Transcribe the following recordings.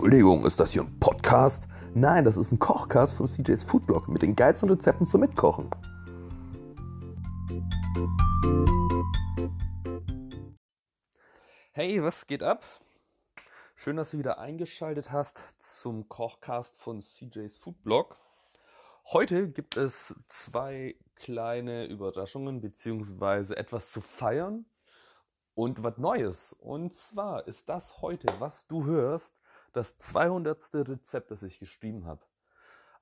Entschuldigung, ist das hier ein Podcast? Nein, das ist ein Kochcast von CJ's Foodblog mit den geilsten Rezepten zum Mitkochen. Hey, was geht ab? Schön, dass du wieder eingeschaltet hast zum Kochcast von CJ's Foodblog. Heute gibt es zwei kleine Überraschungen bzw. etwas zu feiern und was Neues. Und zwar ist das heute, was du hörst, das 200. Rezept, das ich geschrieben habe.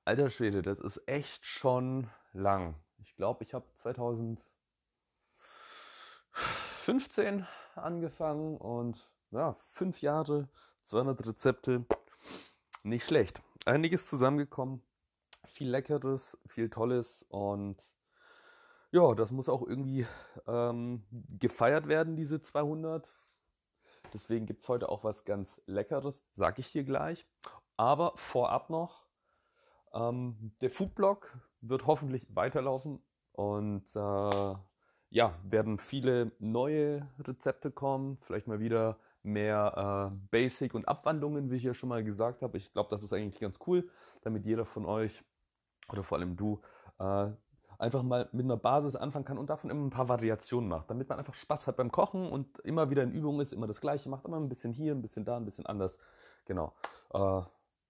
Alter Schwede, das ist echt schon lang. Ich glaube, ich habe 2015 angefangen und ja, fünf Jahre, 200 Rezepte. Nicht schlecht. Einiges zusammengekommen. Viel Leckeres, viel Tolles und ja, das muss auch irgendwie ähm, gefeiert werden, diese 200. Deswegen gibt es heute auch was ganz Leckeres, sag ich dir gleich. Aber vorab noch, ähm, der Foodblog wird hoffentlich weiterlaufen und äh, ja, werden viele neue Rezepte kommen, vielleicht mal wieder mehr äh, Basic und Abwandlungen, wie ich ja schon mal gesagt habe. Ich glaube, das ist eigentlich ganz cool, damit jeder von euch oder vor allem du äh, einfach mal mit einer Basis anfangen kann und davon immer ein paar Variationen macht, damit man einfach Spaß hat beim Kochen und immer wieder in Übung ist, immer das Gleiche macht, immer ein bisschen hier, ein bisschen da, ein bisschen anders. Genau. Äh,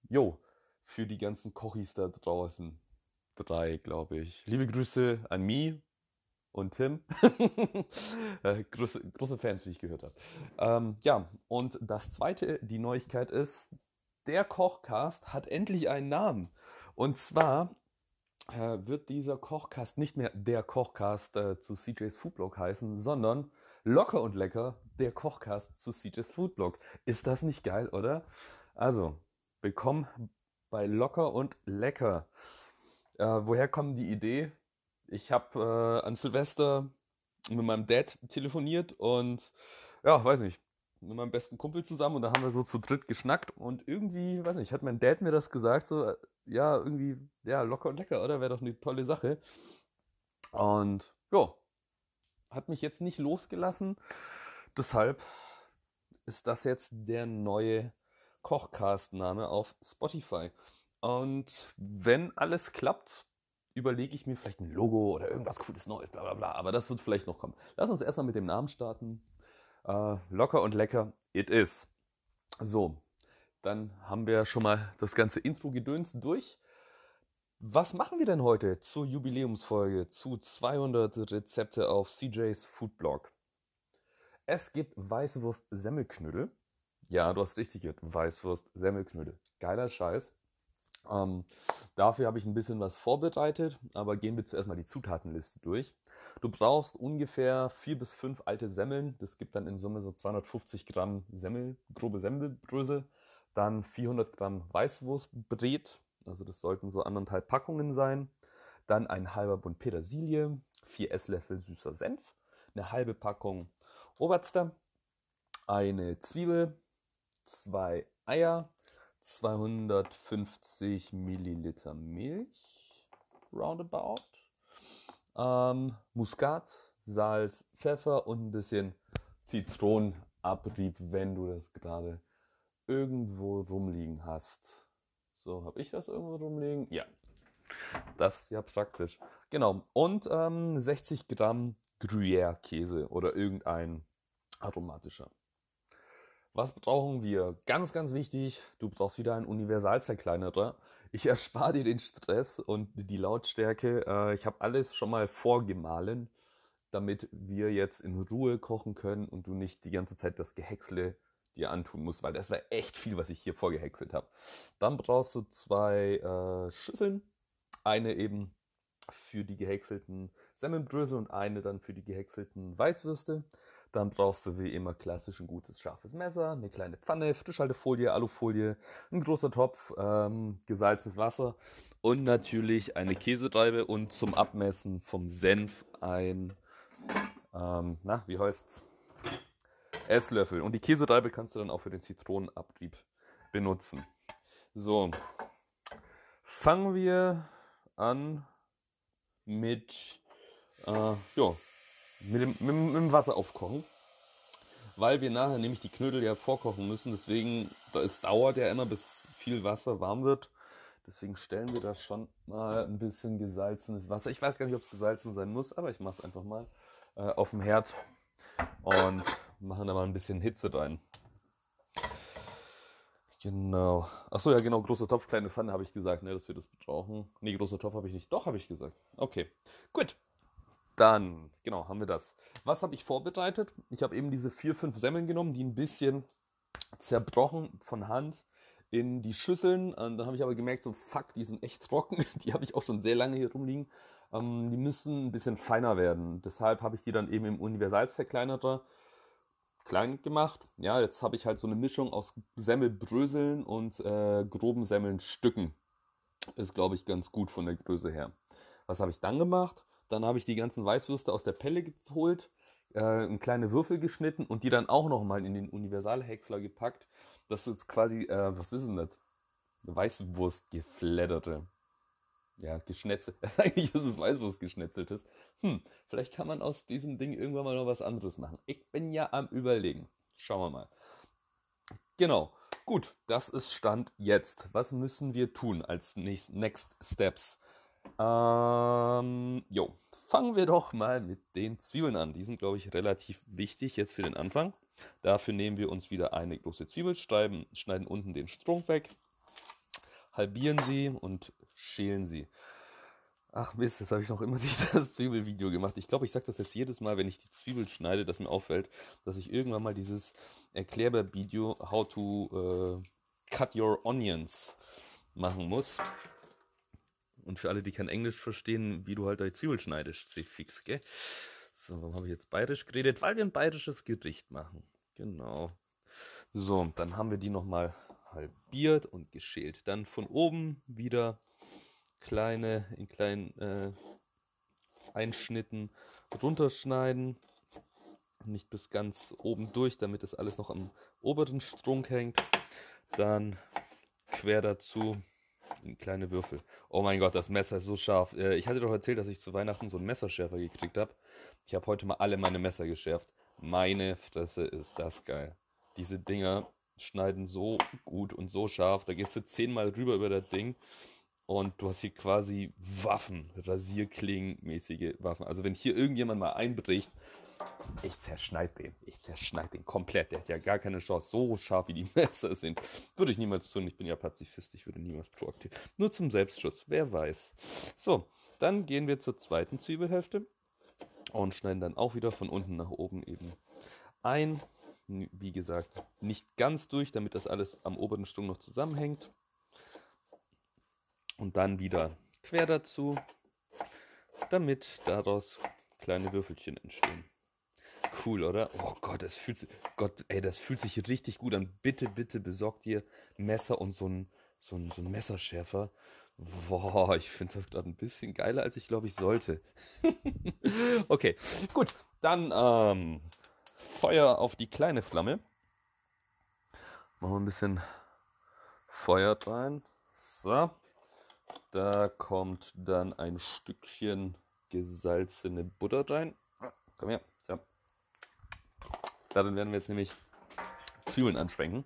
jo, für die ganzen Kochis da draußen. Drei, glaube ich. Liebe Grüße an Mi und Tim. Äh, große, große, Fans, wie ich gehört habe. Ähm, ja, und das zweite, die Neuigkeit ist, der Kochcast hat endlich einen Namen. Und zwar wird dieser Kochcast nicht mehr der Kochcast äh, zu CJ's Foodblog heißen, sondern locker und lecker der Kochcast zu CJ's Foodblog. Ist das nicht geil, oder? Also, willkommen bei locker und lecker. Äh, woher kommt die Idee? Ich habe äh, an Silvester mit meinem Dad telefoniert und ja, weiß nicht, mit meinem besten Kumpel zusammen und da haben wir so zu dritt geschnackt und irgendwie, weiß nicht, hat mein Dad mir das gesagt, so, äh, ja, irgendwie, ja, locker und lecker, oder? Wäre doch eine tolle Sache. Und ja, hat mich jetzt nicht losgelassen. Deshalb ist das jetzt der neue Kochcast-Name auf Spotify. Und wenn alles klappt, überlege ich mir vielleicht ein Logo oder irgendwas Cooles Neues, bla bla bla. Aber das wird vielleicht noch kommen. Lass uns erstmal mit dem Namen starten. Äh, locker und lecker, it is. So, dann haben wir schon mal das ganze Intro-Gedöns durch. Was machen wir denn heute zur Jubiläumsfolge zu 200 Rezepte auf CJ's Foodblog? Es gibt Weißwurst-Semmelknödel. Ja, du hast richtig gehört. Weißwurst-Semmelknödel. Geiler Scheiß. Ähm, dafür habe ich ein bisschen was vorbereitet, aber gehen wir zuerst mal die Zutatenliste durch. Du brauchst ungefähr vier bis fünf alte Semmeln. Das gibt dann in Summe so 250 Gramm Semmel, grobe Semmelbrösel dann 400 Gramm Weißwurstbret, also das sollten so anderthalb Packungen sein. Dann ein halber Bund Petersilie, 4 Esslöffel süßer Senf, eine halbe Packung Oberster, eine Zwiebel, zwei Eier, 250 Milliliter Milch, roundabout, ähm, Muskat, Salz, Pfeffer und ein bisschen Zitronenabrieb, wenn du das gerade irgendwo rumliegen hast. So, habe ich das irgendwo rumliegen? Ja. Das ist ja praktisch. Genau. Und ähm, 60 Gramm Gruyère-Käse oder irgendein aromatischer. Was brauchen wir? Ganz, ganz wichtig, du brauchst wieder einen Universalzerkleinerer. Ich erspare dir den Stress und die Lautstärke. Äh, ich habe alles schon mal vorgemahlen, damit wir jetzt in Ruhe kochen können und du nicht die ganze Zeit das Gehäcksle dir antun musst, weil das war echt viel, was ich hier vorgehäckselt habe. Dann brauchst du zwei äh, Schüsseln. Eine eben für die gehäckselten Semmelbrösel und eine dann für die gehäckselten Weißwürste. Dann brauchst du wie immer klassisch ein gutes scharfes Messer, eine kleine Pfanne, Frischhaltefolie, Alufolie, ein großer Topf, ähm, gesalzenes Wasser und natürlich eine Käsereibe und zum Abmessen vom Senf ein, ähm, na, wie heißt's? Esslöffel. Und die Käsereibe kannst du dann auch für den Zitronenabrieb benutzen. So, fangen wir an mit, äh, ja, mit dem, mit, mit dem Wasser aufkochen. weil wir nachher nämlich die Knödel ja vorkochen müssen. Deswegen, es dauert ja immer, bis viel Wasser warm wird. Deswegen stellen wir da schon mal ein bisschen gesalzenes Wasser. Ich weiß gar nicht, ob es gesalzen sein muss, aber ich mache es einfach mal äh, auf dem Herd und machen da mal ein bisschen Hitze rein. Genau. Achso, ja, genau. Großer Topf, kleine Pfanne habe ich gesagt, ne, dass wir das brauchen. Nee, großer Topf habe ich nicht. Doch, habe ich gesagt. Okay. Gut. Dann, genau, haben wir das. Was habe ich vorbereitet? Ich habe eben diese vier, fünf Semmeln genommen, die ein bisschen zerbrochen von Hand in die Schüsseln. Und dann habe ich aber gemerkt, so fuck, die sind echt trocken. Die habe ich auch schon sehr lange hier rumliegen. Ähm, die müssen ein bisschen feiner werden. Deshalb habe ich die dann eben im Universalzerkleinerer klein gemacht. Ja, jetzt habe ich halt so eine Mischung aus Semmelbröseln und äh, groben Semmelnstücken. Ist, glaube ich, ganz gut von der Größe her. Was habe ich dann gemacht? Dann habe ich die ganzen Weißwürste aus der Pelle geholt, äh, in kleine Würfel geschnitten und die dann auch nochmal in den Universalhäcksler gepackt. Das ist quasi, äh, was ist denn das? Weißwurstgefledderte. Ja, geschnetzelt. Eigentlich ist es Weißwurst geschnetzeltes. Hm, vielleicht kann man aus diesem Ding irgendwann mal noch was anderes machen. Ich bin ja am Überlegen. Schauen wir mal. Genau. Gut, das ist Stand jetzt. Was müssen wir tun als Next, Next Steps? Ähm, jo, fangen wir doch mal mit den Zwiebeln an. Die sind, glaube ich, relativ wichtig jetzt für den Anfang. Dafür nehmen wir uns wieder eine große Zwiebel, schneiden unten den Strunk weg, halbieren sie und schälen sie. Ach Mist, das habe ich noch immer nicht das Zwiebelvideo gemacht. Ich glaube, ich sage das jetzt jedes Mal, wenn ich die Zwiebel schneide, dass mir auffällt, dass ich irgendwann mal dieses Erklärbar-Video How to äh, Cut Your Onions machen muss. Und für alle, die kein Englisch verstehen, wie du halt deine Zwiebel schneidest, fix, gell? So, warum habe ich jetzt bayerisch geredet? Weil wir ein bayerisches Gericht machen. Genau. So, dann haben wir die nochmal halbiert und geschält. Dann von oben wieder kleine, in kleinen äh, Einschnitten runterschneiden. Nicht bis ganz oben durch, damit das alles noch am oberen Strunk hängt. Dann quer dazu in kleine Würfel. Oh mein Gott, das Messer ist so scharf. Äh, ich hatte doch erzählt, dass ich zu Weihnachten so einen Messerschärfer gekriegt habe. Ich habe heute mal alle meine Messer geschärft. Meine Fresse ist das geil. Diese Dinger schneiden so gut und so scharf. Da gehst du zehnmal rüber über das Ding und du hast hier quasi Waffen, Rasierklingen-mäßige Waffen. Also wenn hier irgendjemand mal einbricht, ich zerschneid den. Ich zerschneid den komplett. Der hat ja gar keine Chance. So scharf wie die Messer sind. Würde ich niemals tun. Ich bin ja Pazifist. Ich würde niemals proaktiv. Nur zum Selbstschutz. Wer weiß. So, dann gehen wir zur zweiten Zwiebelhälfte und schneiden dann auch wieder von unten nach oben eben ein. Wie gesagt, nicht ganz durch, damit das alles am oberen Stung noch zusammenhängt. Und dann wieder quer dazu, damit daraus kleine Würfelchen entstehen. Cool, oder? Oh Gott, das fühlt sich, Gott, ey, das fühlt sich richtig gut an. Bitte, bitte besorgt ihr Messer und so ein, so ein, so ein Messerschärfer. Boah, ich finde das gerade ein bisschen geiler, als ich glaube, ich sollte. okay, gut. Dann ähm, Feuer auf die kleine Flamme. Machen wir ein bisschen Feuer rein. So. Da kommt dann ein Stückchen gesalzene Butter rein. Komm her. So. Darin werden wir jetzt nämlich Zwiebeln anschwenken.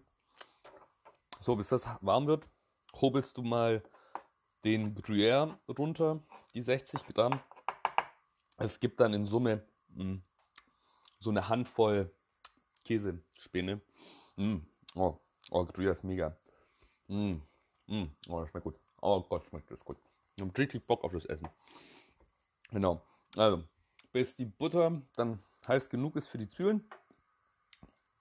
So, bis das warm wird, hobelst du mal den Gruyère runter, die 60 Gramm. Es gibt dann in Summe mh, hm, so eine Handvoll Käsespäne. Mm. Oh, oh, Gruyère ist mega. Mm. Mm. Oh, das schmeckt gut. Oh Gott, schmeckt das gut. Ich habe richtig Bock auf das Essen. Genau. Also, bis die Butter dann heiß genug ist für die Zwiebeln,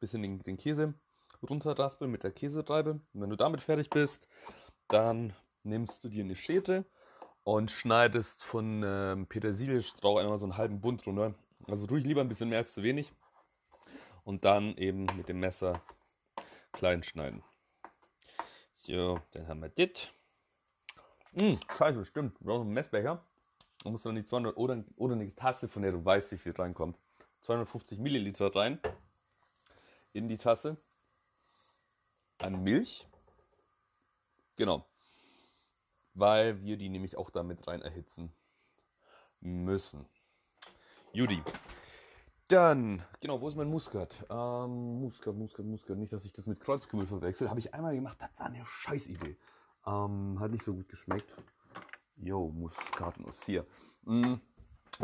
bisschen den, den Käse runterraspeln mit der Käsereibe. Und wenn du damit fertig bist, dann nimmst du dir eine Schere und schneidest von ähm, Petersiliestrauch einmal so einen halben Bund runter. Also ruhig lieber ein bisschen mehr als zu wenig. Und dann eben mit dem Messer klein schneiden. So, dann haben wir das. Hm, scheiße, stimmt. Du brauchst einen Messbecher. Du musst dann die 200 oder, oder eine Tasse, von der du weißt, wie viel reinkommt. 250 Milliliter rein in die Tasse an Milch. Genau weil wir die nämlich auch damit rein erhitzen müssen. Judy, Dann, genau, wo ist mein Muskat? Ähm, Muskat, Muskat, Muskat. Nicht, dass ich das mit Kreuzkümmel verwechsel. Habe ich einmal gemacht, das war eine Scheißidee. Ähm, hat nicht so gut geschmeckt. Jo, Muskatnuss hier. Mm,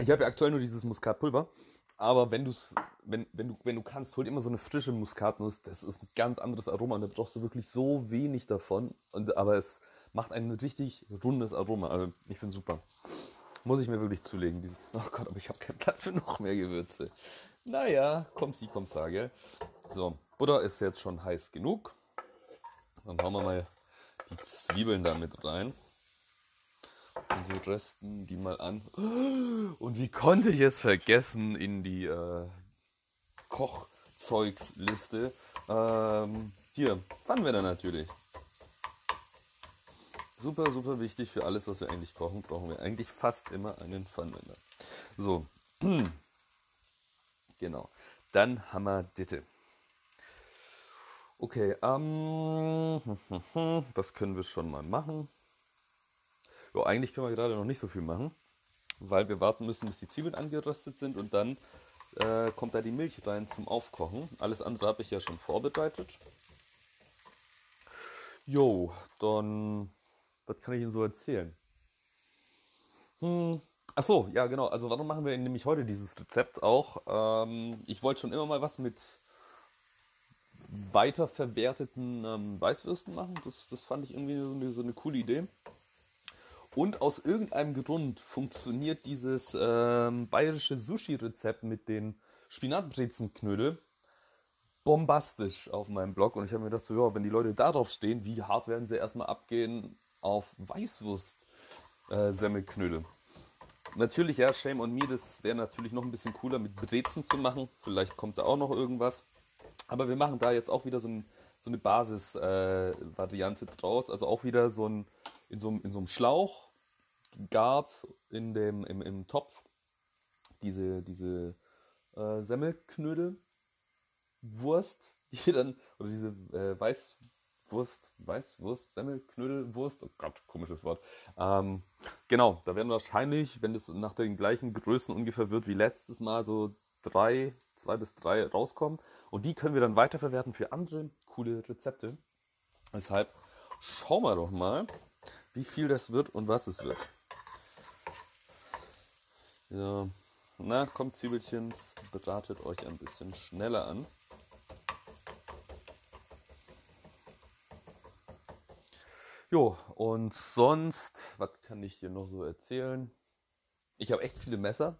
ich habe ja aktuell nur dieses Muskatpulver. Aber wenn, du's, wenn, wenn, du, wenn du kannst, hol immer so eine frische Muskatnuss. Das ist ein ganz anderes Aroma und da brauchst du wirklich so wenig davon. Und, aber es macht ein richtig rundes Aroma. Also ich finde super. Muss ich mir wirklich zulegen. Diese, oh Gott, aber ich habe keinen Platz für noch mehr Gewürze. Naja, kommt sie, kommt sage. So, Butter ist jetzt schon heiß genug. Dann hauen wir mal die Zwiebeln da mit rein. Und wir rösten die mal an. Und wie konnte ich es vergessen in die äh, Kochzeugsliste? Ähm, hier, Pfannenwender natürlich. Super, super wichtig für alles, was wir eigentlich kochen, brauchen wir eigentlich fast immer einen Pfannenwender. So, genau. Dann wir Ditte. Okay, ähm, das können wir schon mal machen. Jo, eigentlich können wir gerade noch nicht so viel machen, weil wir warten müssen, bis die Zwiebeln angeröstet sind und dann äh, kommt da die Milch rein zum Aufkochen. Alles andere habe ich ja schon vorbereitet. Jo, dann, was kann ich Ihnen so erzählen? Hm, ach so, ja genau. Also warum machen wir nämlich heute dieses Rezept auch? Ähm, ich wollte schon immer mal was mit weiterverwerteten ähm, Weißwürsten machen. Das, das fand ich irgendwie so eine, so eine coole Idee. Und aus irgendeinem Grund funktioniert dieses ähm, bayerische Sushi-Rezept mit den Spinatbrezenknödel bombastisch auf meinem Blog. Und ich habe mir gedacht, so, ja, wenn die Leute darauf stehen, wie hart werden sie erstmal abgehen auf Weißwurst-Semmelknödel? Äh, natürlich, ja, Shame on Me, das wäre natürlich noch ein bisschen cooler mit Brezen zu machen. Vielleicht kommt da auch noch irgendwas. Aber wir machen da jetzt auch wieder so, ein, so eine Basis-Variante äh, draus. Also auch wieder so ein in so, in so einem Schlauch gart in dem, im, im Topf diese, diese äh, Semmelknödel, Wurst, die dann, oder diese äh, Weißwurst, Weißwurst, Semmelknödel, Wurst, oh Gott, komisches Wort. Ähm, genau, da werden wahrscheinlich, wenn das nach den gleichen Größen ungefähr wird wie letztes Mal, so drei, zwei bis drei rauskommen. Und die können wir dann weiterverwerten für andere coole Rezepte. Deshalb schauen wir doch mal, wie viel das wird und was es wird. Ja. Na, kommt Zwiebelchen, betratet euch ein bisschen schneller an. Jo, und sonst, was kann ich dir noch so erzählen? Ich habe echt viele Messer.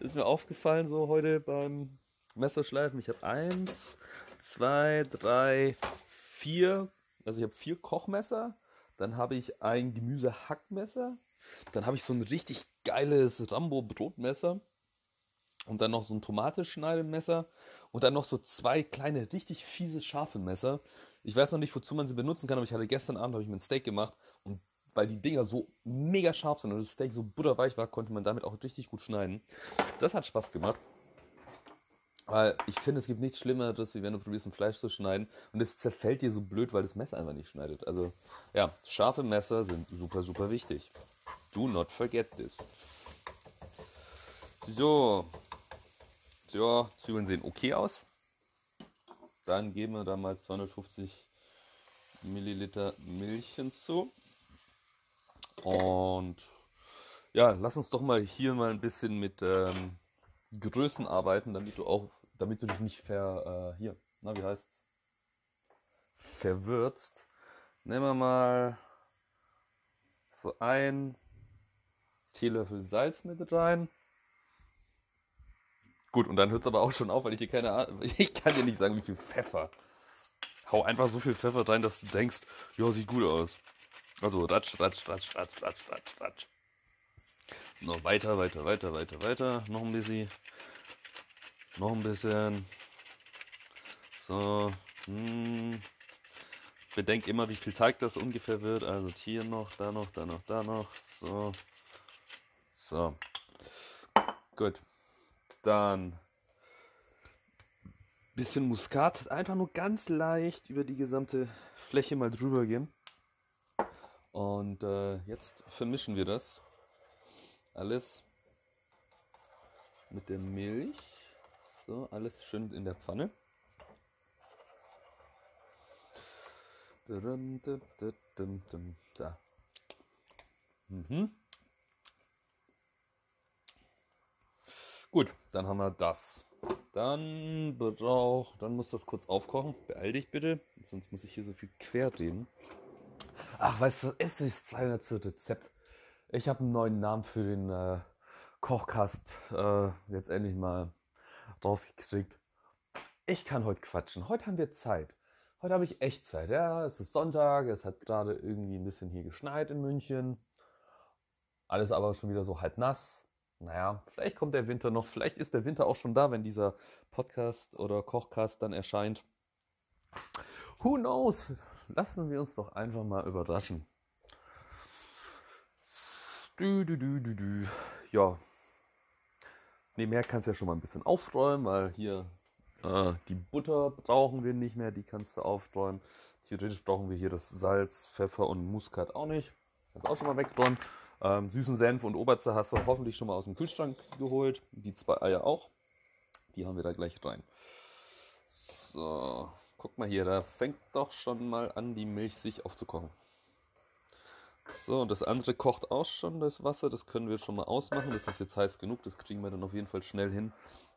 Ist mir aufgefallen so heute beim Messerschleifen. Ich habe eins, zwei, drei, vier. Also ich habe vier Kochmesser dann habe ich ein Gemüsehackmesser. Dann habe ich so ein richtig geiles Rambo-Brotmesser. Und dann noch so ein Tomatenschneidemesser. Und dann noch so zwei kleine, richtig fiese, scharfe Messer. Ich weiß noch nicht, wozu man sie benutzen kann, aber ich hatte gestern Abend habe ich mir ein Steak gemacht. Weil die Dinger so mega scharf sind und das Steak so butterweich war, konnte man damit auch richtig gut schneiden. Das hat Spaß gemacht. Weil ich finde, es gibt nichts Schlimmeres, wie wenn du probierst, ein Fleisch zu schneiden und es zerfällt dir so blöd, weil das Messer einfach nicht schneidet. Also, ja, scharfe Messer sind super, super wichtig. Do not forget this. So. So, Zwiebeln sehen okay aus. Dann geben wir da mal 250 Milliliter Milch hinzu. Und ja, lass uns doch mal hier mal ein bisschen mit ähm, Größen arbeiten, damit du auch damit du dich nicht ver, äh, hier, na, wie heißt's? Verwürzt. Nehmen wir mal so ein Teelöffel Salz mit rein. Gut, und dann hört es aber auch schon auf, weil ich dir keine Ahnung, ich kann dir nicht sagen, wie viel Pfeffer. Hau einfach so viel Pfeffer rein, dass du denkst, ja, sieht gut aus. Also ratsch, ratsch, ratsch, ratsch, ratsch, ratsch, ratsch. Noch weiter, weiter, weiter, weiter, weiter. Noch ein bisschen. Noch ein bisschen. So. Hm. Bedenk immer, wie viel Teig das ungefähr wird. Also hier noch, da noch, da noch, da noch. So. So. Gut. Dann bisschen Muskat. Einfach nur ganz leicht über die gesamte Fläche mal drüber gehen. Und äh, jetzt vermischen wir das alles mit der Milch. So, alles schön in der Pfanne. Da. Mhm. Gut, dann haben wir das. Dann braucht, dann muss das kurz aufkochen. Beeil dich bitte, sonst muss ich hier so viel quer reden. Ach, weißt du, es ist das 200. Rezept. Ich habe einen neuen Namen für den äh, Kochkast äh, jetzt endlich mal rausgekriegt. Ich kann heute quatschen. Heute haben wir Zeit. Heute habe ich echt Zeit. Ja, es ist Sonntag, es hat gerade irgendwie ein bisschen hier geschneit in München. Alles aber schon wieder so halb nass. Naja, vielleicht kommt der Winter noch. Vielleicht ist der Winter auch schon da, wenn dieser Podcast oder Kochcast dann erscheint. Who knows? Lassen wir uns doch einfach mal überraschen. Du, du, du, du, du. Ja. Nebenher kannst du ja schon mal ein bisschen aufräumen, weil hier äh, die Butter brauchen wir nicht mehr, die kannst du aufräumen. Theoretisch brauchen wir hier das Salz, Pfeffer und Muskat auch nicht. Kannst auch schon mal wegräumen. Ähm, süßen Senf und Oberzer hast du hoffentlich schon mal aus dem Kühlschrank geholt. Die zwei Eier auch. Die haben wir da gleich rein. So, guck mal hier, da fängt doch schon mal an, die Milch sich aufzukochen. So, und das andere kocht auch schon, das Wasser. Das können wir schon mal ausmachen. Das ist jetzt heiß genug. Das kriegen wir dann auf jeden Fall schnell hin,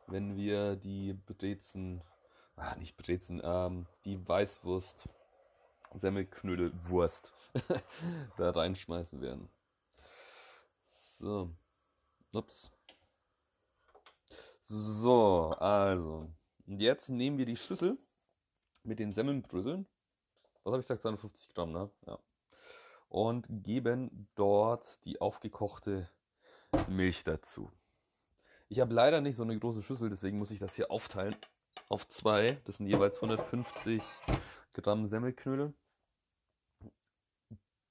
wenn wir die Brezen, ah, nicht Brezen, ähm, die Weißwurst, Semmelknödelwurst da reinschmeißen werden. So. Ups. So, also. Und jetzt nehmen wir die Schüssel mit den Semmelbröseln. Was habe ich gesagt? 250 Gramm, ne? Ja. Und geben dort die aufgekochte Milch dazu. Ich habe leider nicht so eine große Schüssel, deswegen muss ich das hier aufteilen auf zwei. Das sind jeweils 150 Gramm Semmelknödel.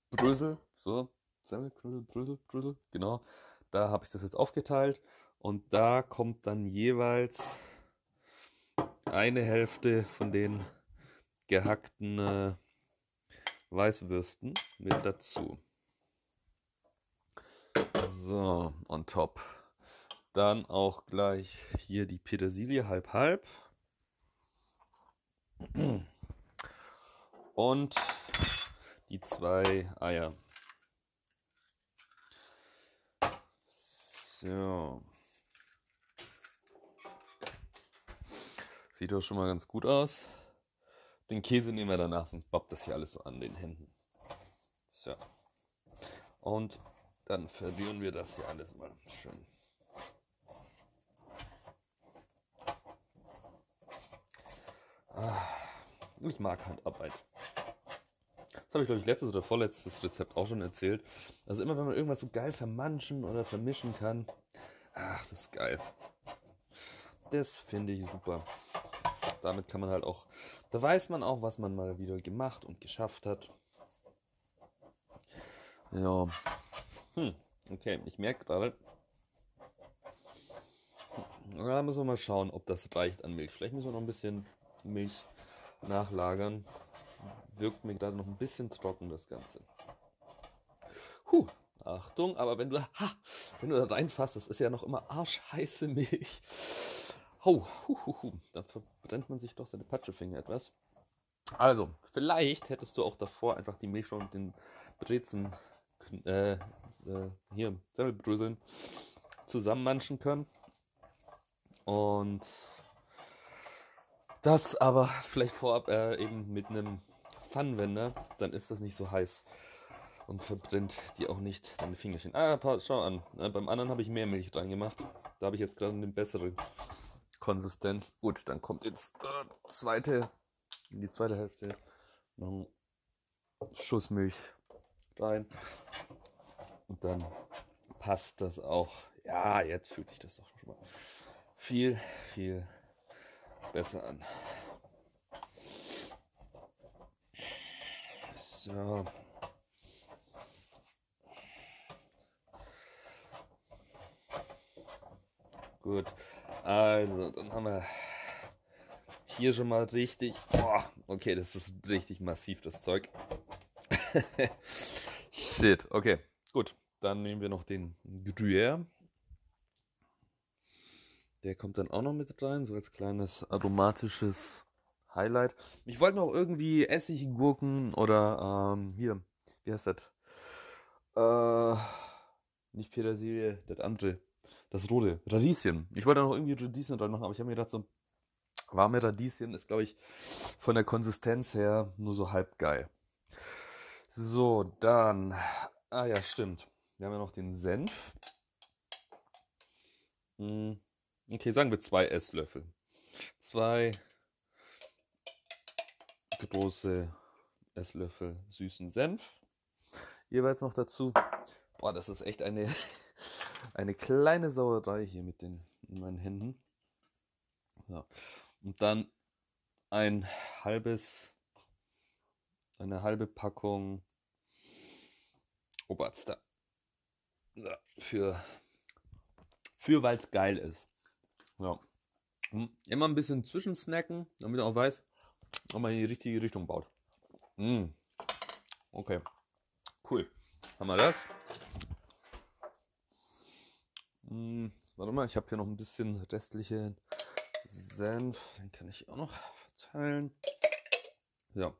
Brösel, so, Semmelknödel, Brösel, Brösel, genau. Da habe ich das jetzt aufgeteilt und da kommt dann jeweils eine Hälfte von den gehackten äh, Weißwürsten mit dazu. So, on top. Dann auch gleich hier die Petersilie halb halb. Und die zwei Eier. So. Sieht doch schon mal ganz gut aus. Den Käse nehmen wir danach, sonst bappt das hier alles so an den Händen. So. Und dann verrühren wir das hier alles mal schön. Ah, ich mag Handarbeit. Das habe ich, glaube ich, letztes oder vorletztes Rezept auch schon erzählt. Also immer, wenn man irgendwas so geil vermanschen oder vermischen kann, ach, das ist geil. Das finde ich super. Damit kann man halt auch, da weiß man auch, was man mal wieder gemacht und geschafft hat. Ja. Hm, okay, ich merke gerade, da müssen wir mal schauen, ob das reicht an Milch. Vielleicht müssen wir noch ein bisschen Milch nachlagern wirkt mir gerade noch ein bisschen trocken, das Ganze. Huh, Achtung, aber wenn du, ha, wenn du da reinfasst, das ist ja noch immer arschheiße Milch. Oh, hu, hu, hu, dann verbrennt man sich doch seine Patschefinger etwas. Also, vielleicht hättest du auch davor einfach die Milch mit den Brezen, äh, äh, hier, Semmelbröseln zusammenmanschen können. Und das aber vielleicht vorab äh, eben mit einem Pfannenwender, dann ist das nicht so heiß und verbrennt die auch nicht deine Fingerchen. Ah, schau an. Äh, beim anderen habe ich mehr Milch dran gemacht. Da habe ich jetzt gerade eine bessere Konsistenz. Gut, dann kommt jetzt äh, zweite, in die zweite Hälfte noch ein Schuss Milch rein. Und dann passt das auch. Ja, jetzt fühlt sich das doch schon mal viel, viel besser an. So. Gut. Also, dann haben wir hier schon mal richtig. Boah, okay, das ist richtig massiv, das Zeug. Shit, okay. Gut. Dann nehmen wir noch den Gruyère. Der kommt dann auch noch mit rein, so als kleines aromatisches Highlight. Ich wollte noch irgendwie Essiggurken oder ähm, hier, wie heißt das? Äh, nicht Petersilie, das andere. Das rote. Radieschen. Ich wollte noch irgendwie Radieschen dran machen, aber ich habe mir gedacht, so warme Radieschen ist, glaube ich, von der Konsistenz her nur so halb geil. So, dann. Ah ja, stimmt. Wir haben ja noch den Senf. Hm, okay, sagen wir zwei Esslöffel. Zwei große Esslöffel süßen Senf. Jeweils noch dazu. Boah, das ist echt eine, eine kleine Sauerei hier mit den in meinen Händen. Ja. Und dann ein halbes, eine halbe Packung Oberster. So, für, für weil es geil ist. Ja. Hm, immer ein bisschen zwischensnacken, damit er auch weiß, ob man in die richtige Richtung baut. Mm. Okay. Cool. Haben wir das? Mm. Warte mal, ich habe hier noch ein bisschen restliche Senf. Den kann ich auch noch verteilen. Ja.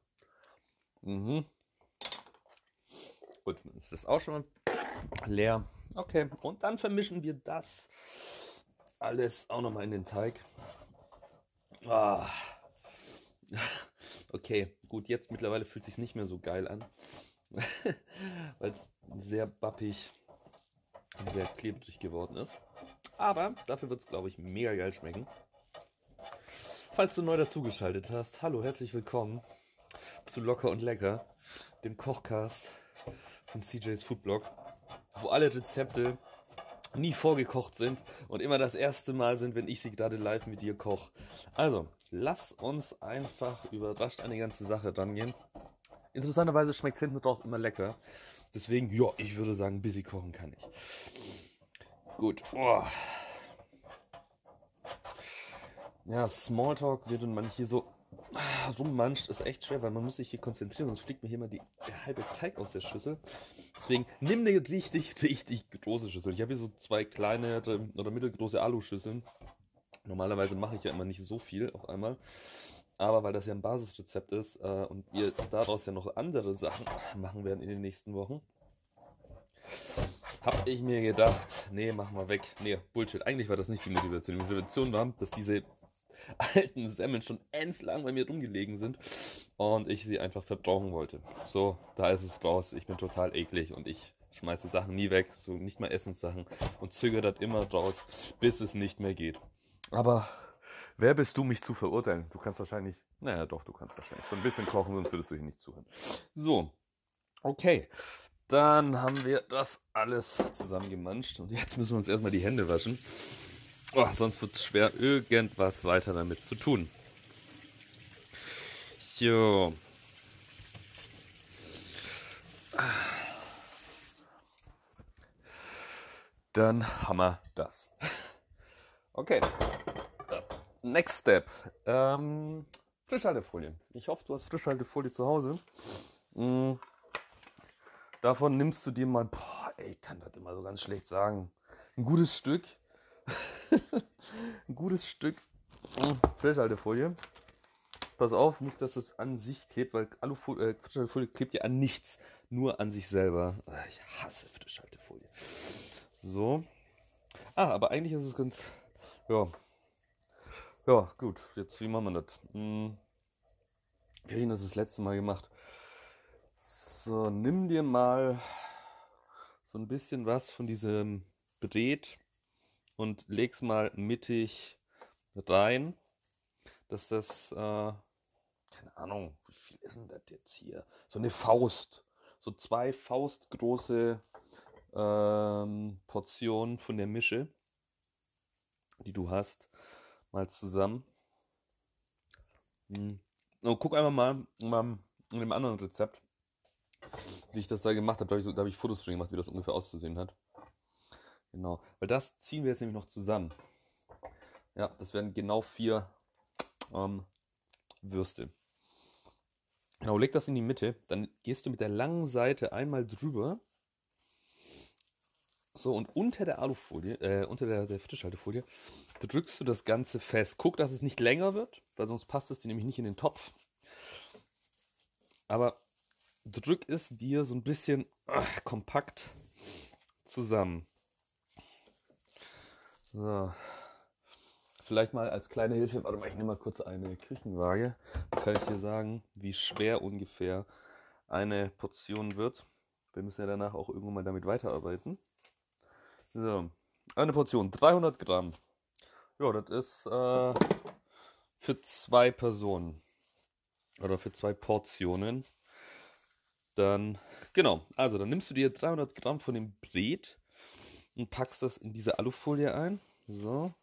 Mhm. Gut, dann ist das auch schon leer. Okay, und dann vermischen wir das alles auch noch mal in den Teig. Ah. Okay, gut, jetzt mittlerweile fühlt es sich nicht mehr so geil an, weil es sehr bappig und sehr klebrig geworden ist. Aber dafür wird es, glaube ich, mega geil schmecken. Falls du neu dazugeschaltet hast, hallo, herzlich willkommen zu Locker und Lecker, dem Kochcast von CJ's Foodblog, wo alle Rezepte nie vorgekocht sind und immer das erste Mal sind, wenn ich sie gerade live mit dir koche. Also, lass uns einfach überrascht an die ganze Sache rangehen. Interessanterweise schmeckt es hinten raus immer lecker. Deswegen, ja, ich würde sagen, bisschen kochen kann ich. Gut. Oh. Ja, Smalltalk, während man hier so rummanscht, ist echt schwer, weil man muss sich hier konzentrieren, sonst fliegt mir hier mal die, der halbe Teig aus der Schüssel. Deswegen nimm eine richtig, richtig große Schüssel. Ich habe hier so zwei kleine oder mittelgroße Aluschüsseln. Normalerweise mache ich ja immer nicht so viel auf einmal. Aber weil das ja ein Basisrezept ist äh, und wir daraus ja noch andere Sachen machen werden in den nächsten Wochen, habe ich mir gedacht, nee, mach mal weg. Nee, Bullshit. Eigentlich war das nicht die Motivation. Die Motivation war, dass diese alten Semmeln schon lang bei mir rumgelegen sind und ich sie einfach verbrauchen wollte. So, da ist es raus. Ich bin total eklig und ich schmeiße Sachen nie weg, so nicht mal Essenssachen und zögere das immer raus, bis es nicht mehr geht. Aber wer bist du, mich zu verurteilen? Du kannst wahrscheinlich, naja, doch, du kannst wahrscheinlich schon ein bisschen kochen, sonst würdest du hier nicht zuhören. So, okay. Dann haben wir das alles zusammengemanscht und jetzt müssen wir uns erstmal die Hände waschen. Oh, sonst wird es schwer, irgendwas weiter damit zu tun. So. Dann haben wir das. Okay. Next Step. Ähm, Frischhaltefolie. Ich hoffe, du hast Frischhaltefolie zu Hause. Mhm. Davon nimmst du dir mal, boah, ey, ich kann das immer so ganz schlecht sagen, ein gutes Stück. ein gutes Stück mhm, Frischhaltefolie. Pass auf, nicht, dass es an sich klebt, weil Alufolie, äh, klebt ja an nichts, nur an sich selber. Ich hasse Frischhaltefolie. So. Ah, aber eigentlich ist es ganz, ja, ja, gut, jetzt wie machen wir das? Hm. Wie habe das das letzte Mal gemacht? So, nimm dir mal so ein bisschen was von diesem Bret und leg's mal mittig rein, dass das, äh, keine Ahnung, wie viel ist denn das jetzt hier? So eine Faust, so zwei faustgroße ähm, Portionen von der Mische, die du hast mal zusammen. Hm. Oh, guck einfach mal, mal in dem anderen Rezept, wie ich das da gemacht habe. Da habe ich, so, hab ich Fotos drin gemacht, wie das ungefähr auszusehen hat. Genau, weil das ziehen wir jetzt nämlich noch zusammen. Ja, das werden genau vier ähm, Würste. Genau, leg das in die Mitte, dann gehst du mit der langen Seite einmal drüber So, und unter der Alufolie, äh, unter der, der Frischhaltefolie, drückst du das Ganze fest. Guck, dass es nicht länger wird, weil sonst passt es dir nämlich nicht in den Topf. Aber drück es dir so ein bisschen ach, kompakt zusammen. So. Vielleicht mal als kleine Hilfe, warte mal, ich nehme mal kurz eine Küchenwaage. Da kann ich dir sagen, wie schwer ungefähr eine Portion wird. Wir müssen ja danach auch irgendwann mal damit weiterarbeiten. So, eine Portion, 300 Gramm. Ja, das ist äh, für zwei Personen. Oder für zwei Portionen. Dann, genau, also dann nimmst du dir 300 Gramm von dem Bret und packst das in diese Alufolie ein. So,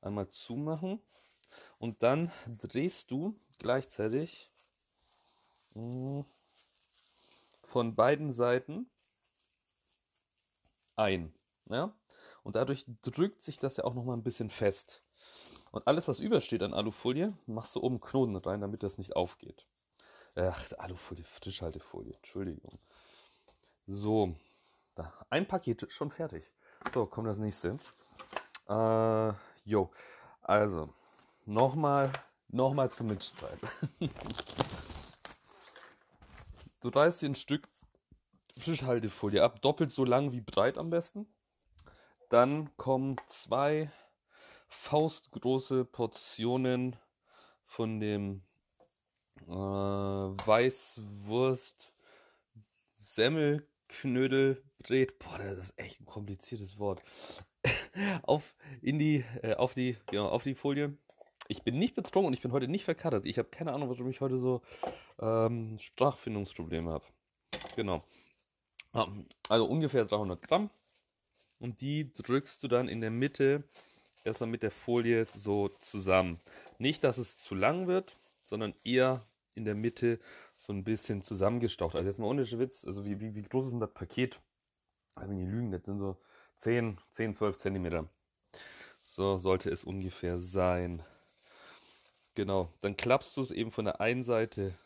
einmal zumachen. Und dann drehst du gleichzeitig hm, von beiden Seiten ein. Ja? Und dadurch drückt sich das ja auch nochmal ein bisschen fest. Und alles, was übersteht an Alufolie, machst du oben Knoten rein, damit das nicht aufgeht. Ach, Alufolie, Frischhaltefolie, Entschuldigung. So, da, ein Paket schon fertig. So, kommt das nächste. Äh, also, nochmal, nochmal zum Mitschreiben. du reißt dir ein Stück Frischhaltefolie ab, doppelt so lang wie breit am besten. Dann kommen zwei faustgroße Portionen von dem äh, Weißwurst Semmelknödel Brät. Boah, das ist echt ein kompliziertes Wort. auf in die äh, auf die ja, auf die Folie. Ich bin nicht betrunken und ich bin heute nicht verkatert. Ich habe keine Ahnung, warum ich heute so ähm, Sprachfindungsprobleme habe. Genau. Also ungefähr 300 Gramm. Und die drückst du dann in der Mitte erstmal mit der Folie so zusammen. Nicht, dass es zu lang wird, sondern eher in der Mitte so ein bisschen zusammengestaucht. Also jetzt mal ohne Witz, also wie, wie, wie groß ist denn das Paket? Also die lügen, das sind so 10, 10, 12 Zentimeter. So sollte es ungefähr sein. Genau, dann klappst du es eben von der einen Seite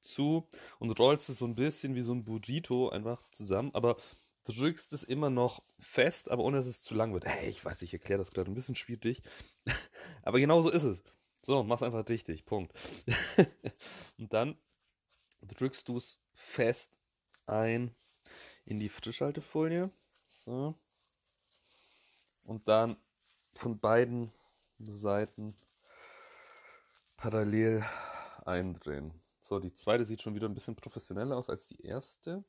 zu und rollst es so ein bisschen wie so ein Burrito einfach zusammen, aber drückst es immer noch fest, aber ohne dass es zu lang wird. Hey, ich weiß, ich erkläre das gerade ein bisschen schwierig, aber genau so ist es. So, mach's einfach richtig, Punkt. und dann drückst du es fest ein in die Frischhaltefolie. So. Und dann von beiden Seiten parallel eindrehen. So, die zweite sieht schon wieder ein bisschen professioneller aus als die erste.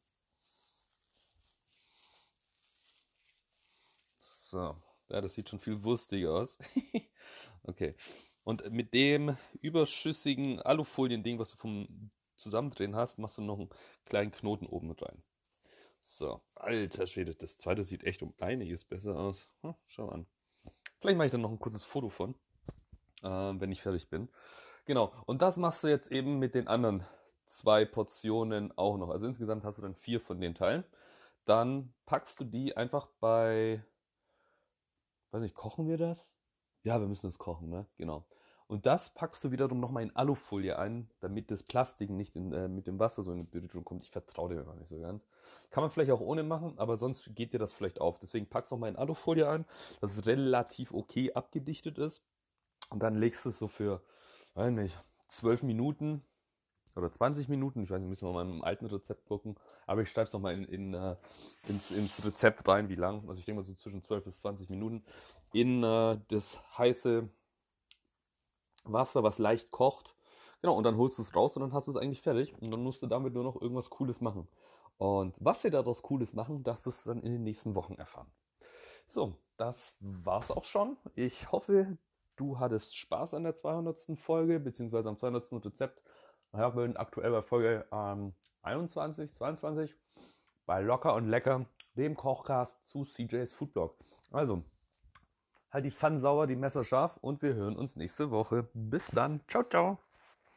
So, ja, das sieht schon viel wurstiger aus. okay. Und mit dem überschüssigen Alufolien-Ding, was du vom Zusammendrehen hast, machst du noch einen kleinen Knoten oben mit rein. So, alter Schwede, das zweite sieht echt um einiges besser aus. Hm, schau an. Vielleicht mache ich dann noch ein kurzes Foto von, äh, wenn ich fertig bin. Genau, und das machst du jetzt eben mit den anderen zwei Portionen auch noch. Also insgesamt hast du dann vier von den Teilen. Dann packst du die einfach bei, weiß nicht, kochen wir das? Ja, wir müssen das kochen, ne? Genau. Und das packst du wiederum nochmal in Alufolie ein, damit das Plastik nicht in, äh, mit dem Wasser so in die Berührung kommt. Ich vertraue dem gar nicht so ganz. Kann man vielleicht auch ohne machen, aber sonst geht dir das vielleicht auf. Deswegen packst du nochmal in Alufolie ein, dass es relativ okay abgedichtet ist. Und dann legst du es so für weiß nicht, 12 Minuten oder 20 Minuten, ich weiß nicht, müssen wir mal im alten Rezept gucken, aber ich schreibe es nochmal in, in, uh, ins, ins, Rezept rein, wie lang, also ich denke mal so zwischen 12 bis 20 Minuten, in uh, das heiße Wasser, was leicht kocht. Genau, und dann holst du es raus und dann hast du es eigentlich fertig und dann musst du damit nur noch irgendwas Cooles machen. Und was wir daraus Cooles machen, das wirst du dann in den nächsten Wochen erfahren. So, das war's auch schon. Ich hoffe, du hattest Spaß an der 200. Folge, beziehungsweise am 200. Rezept. Ja, wir sind aktuell bei Folge ähm, 21, 22 bei Locker und Lecker, dem Kochcast zu CJ's Foodblog. Also, halt die Pfanne sauber, die Messer scharf und wir hören uns nächste Woche. Bis dann. Ciao, ciao.